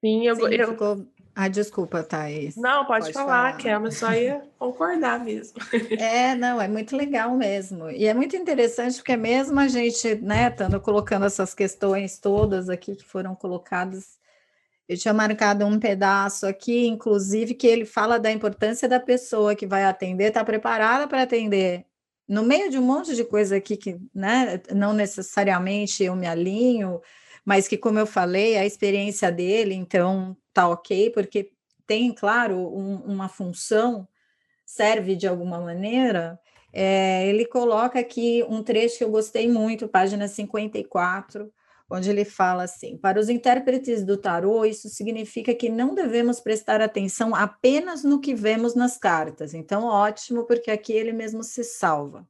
Sim, eu, Sim, eu... ficou... Ah, desculpa, Thaís. Não, pode, pode falar, falar. que eu só ia concordar mesmo. (laughs) É, não, é muito legal mesmo. E é muito interessante porque mesmo a gente, né, estando colocando essas questões todas aqui que foram colocadas, eu tinha marcado um pedaço aqui, inclusive, que ele fala da importância da pessoa que vai atender, estar tá preparada para atender. No meio de um monte de coisa aqui que, né, não necessariamente eu me alinho, mas que, como eu falei, a experiência dele, então, tá ok, porque tem, claro, um, uma função, serve de alguma maneira. É, ele coloca aqui um trecho que eu gostei muito, página 54, onde ele fala assim: para os intérpretes do tarô, isso significa que não devemos prestar atenção apenas no que vemos nas cartas. Então, ótimo, porque aqui ele mesmo se salva,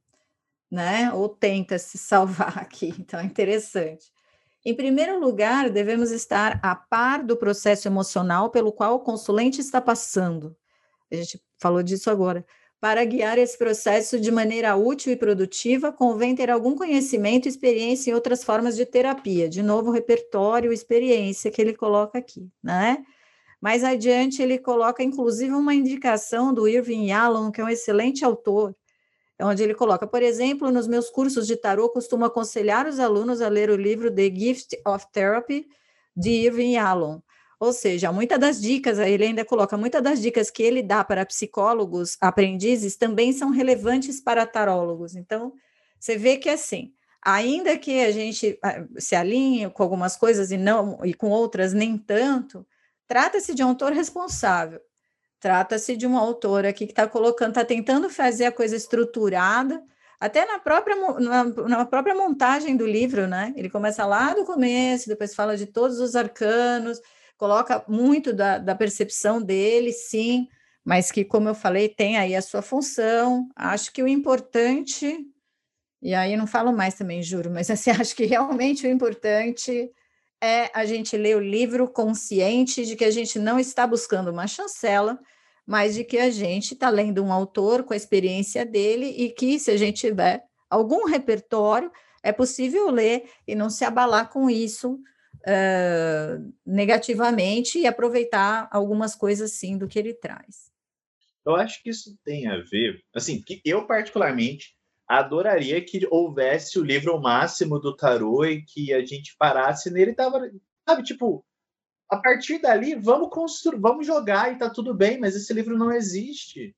né? Ou tenta se salvar (laughs) aqui. Então, é interessante. Em primeiro lugar, devemos estar a par do processo emocional pelo qual o consulente está passando. A gente falou disso agora. Para guiar esse processo de maneira útil e produtiva, convém ter algum conhecimento e experiência em outras formas de terapia. De novo, repertório, experiência que ele coloca aqui, né? Mais adiante, ele coloca inclusive uma indicação do Irving Yalom, que é um excelente autor, onde ele coloca, por exemplo, nos meus cursos de tarô, costumo aconselhar os alunos a ler o livro The Gift of Therapy, de Irving Yalom. Ou seja, muitas das dicas, ele ainda coloca, muitas das dicas que ele dá para psicólogos, aprendizes, também são relevantes para tarólogos. Então, você vê que assim, ainda que a gente ah, se alinhe com algumas coisas e não e com outras nem tanto, trata-se de um autor responsável. Trata-se de uma autora aqui que está colocando, está tentando fazer a coisa estruturada, até na própria, na, na, própria montagem do livro, né? Ele começa lá do começo, depois fala de todos os arcanos, coloca muito da, da percepção dele, sim, mas que, como eu falei, tem aí a sua função. Acho que o importante, e aí não falo mais também, juro, mas (laughs) assim, acho que realmente o importante é a gente ler o livro consciente de que a gente não está buscando uma chancela, mas de que a gente está lendo um autor com a experiência dele e que, se a gente tiver algum repertório, é possível ler e não se abalar com isso uh, negativamente e aproveitar algumas coisas, sim, do que ele traz. Eu acho que isso tem a ver, assim, que eu particularmente adoraria que houvesse o livro máximo do tarô e que a gente parasse nele, tava, sabe, tipo, a partir dali, vamos construir, vamos jogar e tá tudo bem, mas esse livro não existe.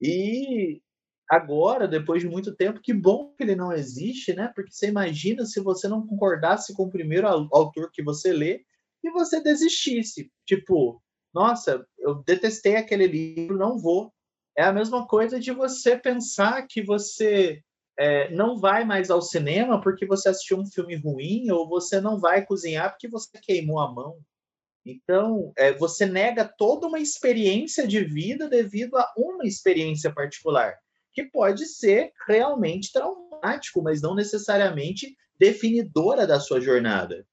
E agora, depois de muito tempo, que bom que ele não existe, né? Porque você imagina se você não concordasse com o primeiro autor que você lê e você desistisse. Tipo, nossa, eu detestei aquele livro, não vou. É a mesma coisa de você pensar que você é, não vai mais ao cinema porque você assistiu um filme ruim ou você não vai cozinhar porque você queimou a mão. Então, é, você nega toda uma experiência de vida devido a uma experiência particular, que pode ser realmente traumático, mas não necessariamente definidora da sua jornada.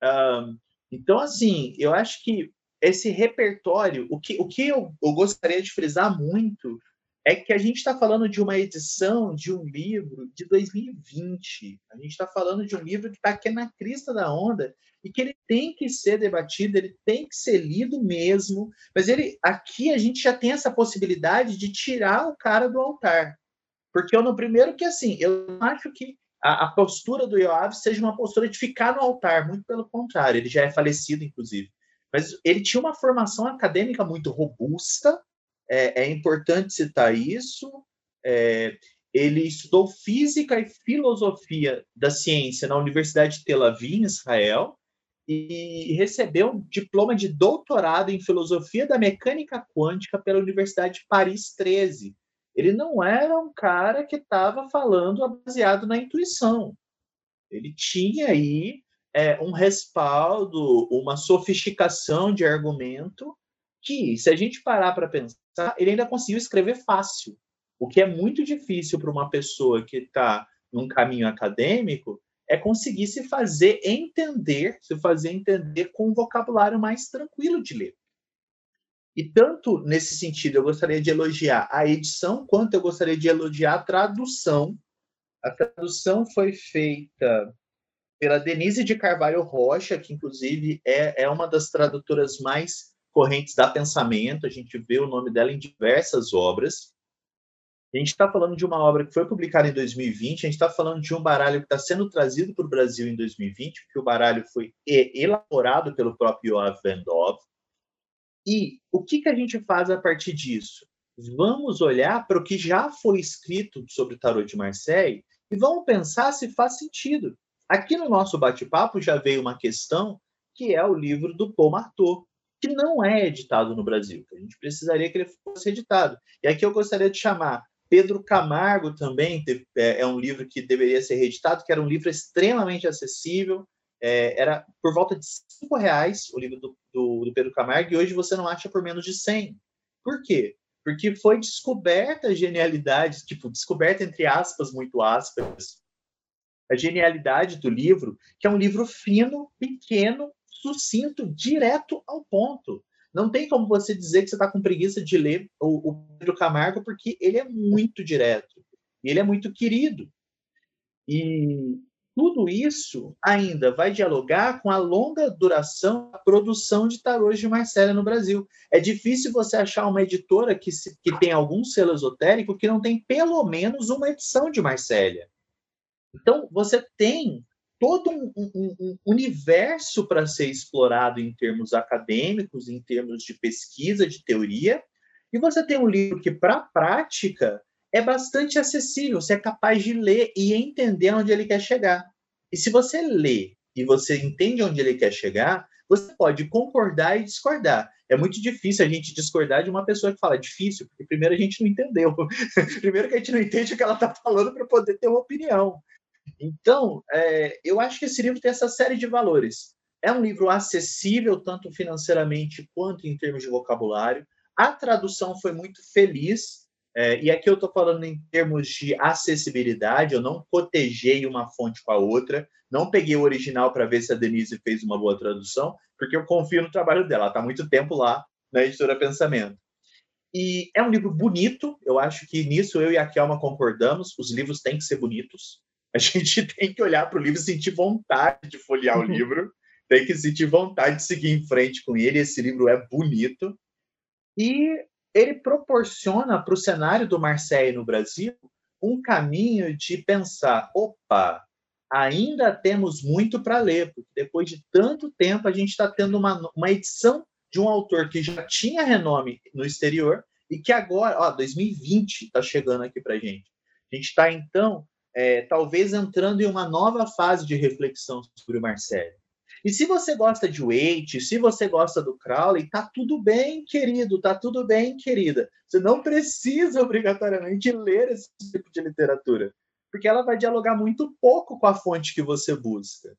Um, então, assim, eu acho que esse repertório, o que, o que eu, eu gostaria de frisar muito é que a gente está falando de uma edição de um livro de 2020. A gente está falando de um livro que está aqui na crista da onda e que ele tem que ser debatido, ele tem que ser lido mesmo. Mas ele aqui a gente já tem essa possibilidade de tirar o cara do altar. Porque eu, no primeiro que assim, eu acho que a, a postura do Yoav seja uma postura de ficar no altar, muito pelo contrário, ele já é falecido, inclusive. Mas ele tinha uma formação acadêmica muito robusta, é, é importante citar isso. É, ele estudou física e filosofia da ciência na Universidade de Tel Aviv, em Israel, e recebeu um diploma de doutorado em filosofia da mecânica quântica pela Universidade de Paris 13. Ele não era um cara que estava falando baseado na intuição. Ele tinha aí é, um respaldo, uma sofisticação de argumento que, se a gente parar para pensar, ele ainda conseguiu escrever fácil, o que é muito difícil para uma pessoa que está num caminho acadêmico é conseguir se fazer entender, se fazer entender com um vocabulário mais tranquilo de ler. E tanto nesse sentido, eu gostaria de elogiar a edição, quanto eu gostaria de elogiar a tradução. A tradução foi feita pela Denise de Carvalho Rocha, que inclusive é, é uma das tradutoras mais correntes da pensamento. A gente vê o nome dela em diversas obras. A gente está falando de uma obra que foi publicada em 2020, a gente está falando de um baralho que está sendo trazido para o Brasil em 2020, porque o baralho foi elaborado pelo próprio Yoav Vendov. E o que, que a gente faz a partir disso? Vamos olhar para o que já foi escrito sobre o tarot de Marseille e vamos pensar se faz sentido. Aqui no nosso bate-papo já veio uma questão que é o livro do Paul Marteau, que não é editado no Brasil. A gente precisaria que ele fosse editado. E aqui eu gostaria de chamar Pedro Camargo também teve, é, é, um livro que deveria ser reeditado, que era um livro extremamente acessível. É, era por volta de cinco reais o livro do, do, do, Pedro Camargo e hoje você não acha por menos de 100. Por quê? Porque foi descoberta a genialidade, tipo, descoberta entre aspas, muito aspas, a genialidade do livro, que é um livro fino, pequeno, sucinto, direto ao ponto. Não tem como você dizer que você está com preguiça de ler o, o, Pedro Camargo, porque ele é muito direto. E ele é muito querido. E tudo isso ainda vai dialogar com a longa duração da produção de tarôs de Marcela no Brasil. É difícil você achar uma editora que, se, que tem algum selo esotérico que não tem pelo menos uma edição de Marcélia. Então, você tem todo um, um, um universo para ser explorado em termos acadêmicos, em termos de pesquisa, de teoria, e você tem um livro que, para a prática, é bastante acessível, você é capaz de ler e entender onde ele quer chegar. E se você lê e você entende onde ele quer chegar, você pode concordar e discordar. É muito difícil a gente discordar de uma pessoa que fala difícil, porque primeiro a gente não entendeu. (laughs) primeiro que a gente não entende o que ela está falando para poder ter uma opinião. Então, é, eu acho que esse livro tem essa série de valores. É um livro acessível, tanto financeiramente quanto em termos de vocabulário. A tradução foi muito feliz, é, e aqui eu estou falando em termos de acessibilidade, eu não cotejei uma fonte com a outra, não peguei o original para ver se a Denise fez uma boa tradução, porque eu confio no trabalho dela, ela está muito tempo lá na editora Pensamento. E é um livro bonito, eu acho que nisso eu e a Kelma concordamos, os livros têm que ser bonitos. A gente (laughs) tem que olhar para o livro e sentir vontade de folhear o uhum. livro, tem que sentir vontade de seguir em frente com ele. Esse livro é bonito. E ele proporciona para o cenário do Marseille no Brasil um caminho de pensar: opa, ainda temos muito para ler, porque depois de tanto tempo a gente está tendo uma, uma edição de um autor que já tinha renome no exterior e que agora, ó, 2020 está chegando aqui para gente. A gente está então é, talvez entrando em uma nova fase de reflexão sobre o Marcelo. E se você gosta de Waite, se você gosta do Crowley, tá tudo bem, querido, tá tudo bem, querida. Você não precisa obrigatoriamente ler esse tipo de literatura, porque ela vai dialogar muito pouco com a fonte que você busca.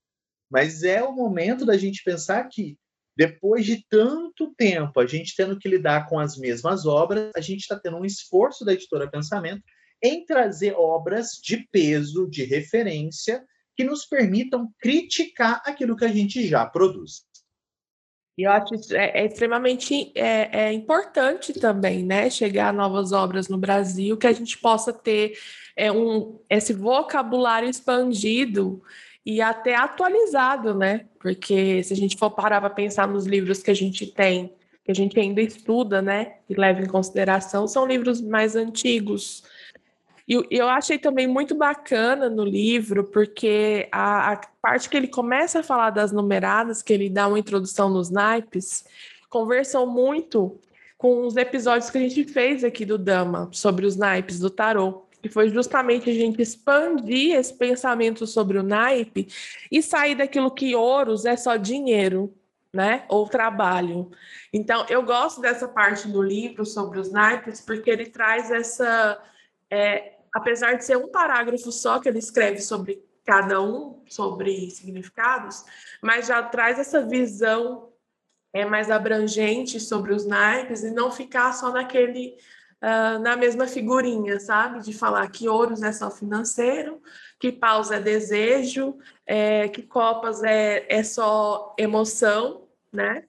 Mas é o momento da gente pensar que depois de tanto tempo a gente tendo que lidar com as mesmas obras, a gente está tendo um esforço da editora Pensamento em trazer obras de peso, de referência, que nos permitam criticar aquilo que a gente já produz. E eu acho isso é, é extremamente é, é, importante também, né? Chegar a novas obras no Brasil, que a gente possa ter é, um, esse vocabulário expandido e até atualizado, né? Porque se a gente for parar para pensar nos livros que a gente tem, que a gente ainda estuda, né? E leva em consideração, são livros mais antigos, e eu achei também muito bacana no livro, porque a, a, parte que ele começa a falar das numeradas, que ele dá uma introdução nos naipes, conversam muito com os episódios que a gente fez aqui do Dama, sobre os naipes do tarô. Que foi justamente a gente expandir esse pensamento sobre o naipe e sair daquilo que ouros é só dinheiro, né? Ou trabalho. Então, eu gosto dessa parte do livro sobre os naipes, porque ele traz essa. É, apesar de ser um parágrafo só que ele escreve sobre cada um, sobre significados, mas já traz essa visão é mais abrangente sobre os naipes e não ficar só naquele uh, na mesma figurinha, sabe? De falar que ouros é só financeiro, que paus é desejo, é, que copas é, é só emoção, né?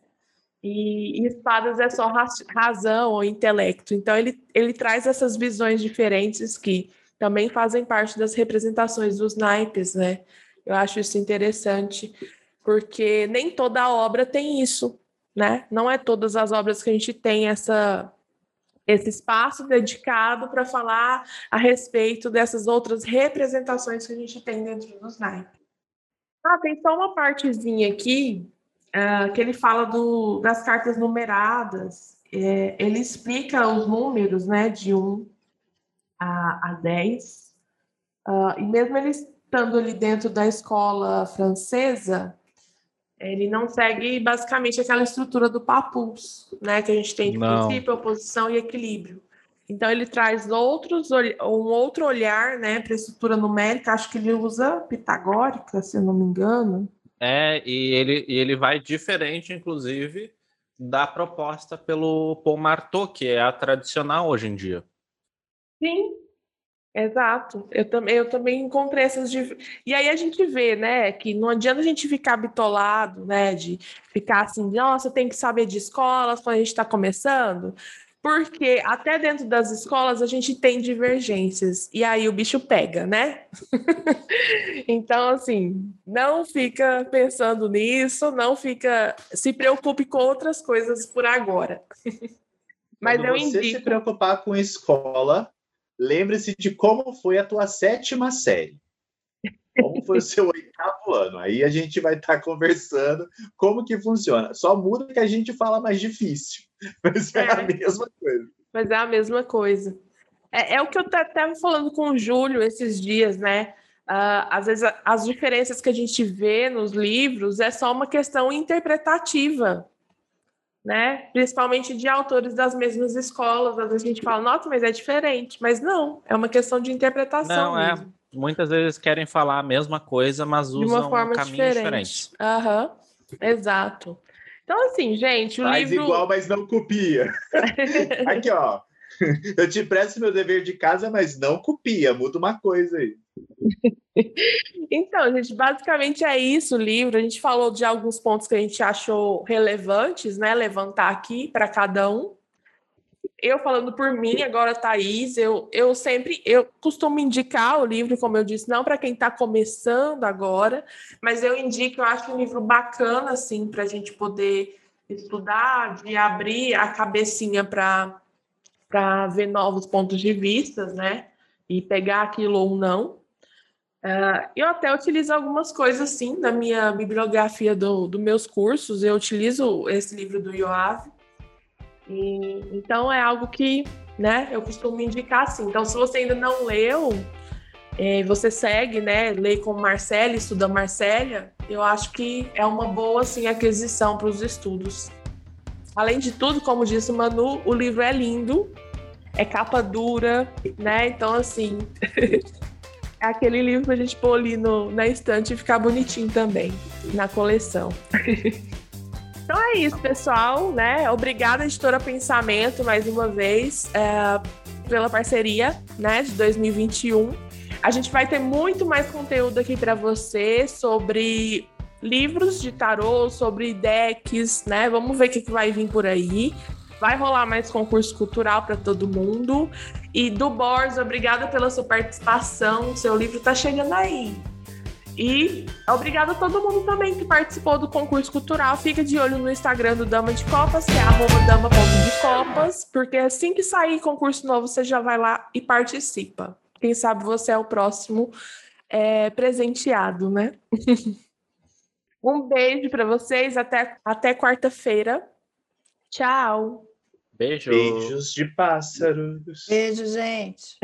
E, e espadas é só razão ou intelecto. Então, ele, ele traz essas visões diferentes que também fazem parte das representações dos naipes, né? Eu acho isso interessante, porque nem toda obra tem isso, né? Não é todas as obras que a gente tem essa esse espaço dedicado para falar a respeito dessas outras representações que a gente tem dentro dos naipes. Ah, tem só uma partezinha aqui uh, que ele fala do, das cartas numeradas. É, ele explica os números, né, de 1 a, a 10. Uh, ah, e mesmo ele estando ali dentro da escola francesa, ele não segue basicamente aquela estrutura do papus, né, que a gente tem de não. princípio, oposição e equilíbrio. Então ele traz outros um outro olhar, né, para a estrutura numérica. Acho que ele usa pitagórica, se eu não me engano. É, e ele, e ele vai diferente, inclusive, da proposta pelo Paul Marteau, que é a tradicional hoje em dia. Sim, exato. Eu também, eu também encontrei essas. E aí a gente vê, né, que não adianta a gente ficar bitolado, né, de ficar assim, nossa, tem que saber de escolas quando a gente está começando porque até dentro das escolas a gente tem divergências e aí o bicho pega, né? (laughs) então, assim, não fica pensando nisso, não fica, se preocupe com outras coisas por agora. (laughs) Mas Quando eu você indico. se preocupar com escola, lembre-se de como foi a tua sétima série. Como foi o seu oitavo ano? Aí a gente vai estar tá conversando como que funciona. Só muda que a gente fala mais difícil, (laughs) mas é, é a mesma coisa. Mas é a mesma coisa. É, é o que eu estava falando com o Júlio esses dias, né? Uh, às vezes as diferenças que a gente vê nos livros é só uma questão interpretativa, né? Principalmente de autores das mesmas escolas. Às vezes a gente fala, nossa, mas é diferente. Mas não, é uma questão de interpretação. Não, é. mesmo. é muitas vezes querem falar a mesma coisa, mas usam de uma forma caminhos diferente. diferentes. Aham, exato. Então, assim, gente, o Faz livro... igual, mas não copia. (laughs) Aqui, ó. Eu te presto meu dever de casa, mas não copia. Muda uma coisa aí. então, gente, basicamente é isso o livro. A gente falou de alguns pontos que a gente achou relevantes, né? Levantar aqui para cada um eu falando por mim, agora, Thaís, eu, eu sempre, eu costumo indicar o livro, como eu disse, não para quem está começando agora, mas eu indico, eu acho um livro bacana, assim, para a gente poder estudar, de abrir a cabecinha para ver novos pontos de vista, né? E pegar aquilo ou não. Uh, eu até utilizo algumas coisas, assim, na minha bibliografia dos do meus cursos, eu utilizo esse livro do Yoav, e, então é algo que né, eu costumo indicar assim. Então, se você ainda não leu, é, você segue, né? Lê com Marcela, estuda Marcélia, eu acho que é uma boa assim, aquisição para os estudos. Além de tudo, como disse o Manu, o livro é lindo, é capa dura, né? Então, assim, (laughs) é aquele livro para a gente pôr ali no, na estante e ficar bonitinho também na coleção. (laughs) Então é isso, pessoal, né? Obrigada, editora Pensamento, mais uma vez, é, pela parceria, né, de 2021. A gente vai ter muito mais conteúdo aqui para você sobre livros de tarô, sobre decks, né? Vamos ver o que, que vai vir por aí. Vai rolar mais concurso cultural para todo mundo. E do Bors, obrigada pela sua participação. Seu livro está chegando aí. E obrigada a todo mundo também que participou do concurso cultural. Fica de olho no Instagram do Dama de Copas, que é arroba dama.decopas, porque assim que sair concurso novo, você já vai lá e participa. Quem sabe você é o próximo é, presenteado, né? (laughs) um beijo para vocês, até, até quarta-feira. Tchau. Beijo. Beijos de pássaros. Beijo, gente.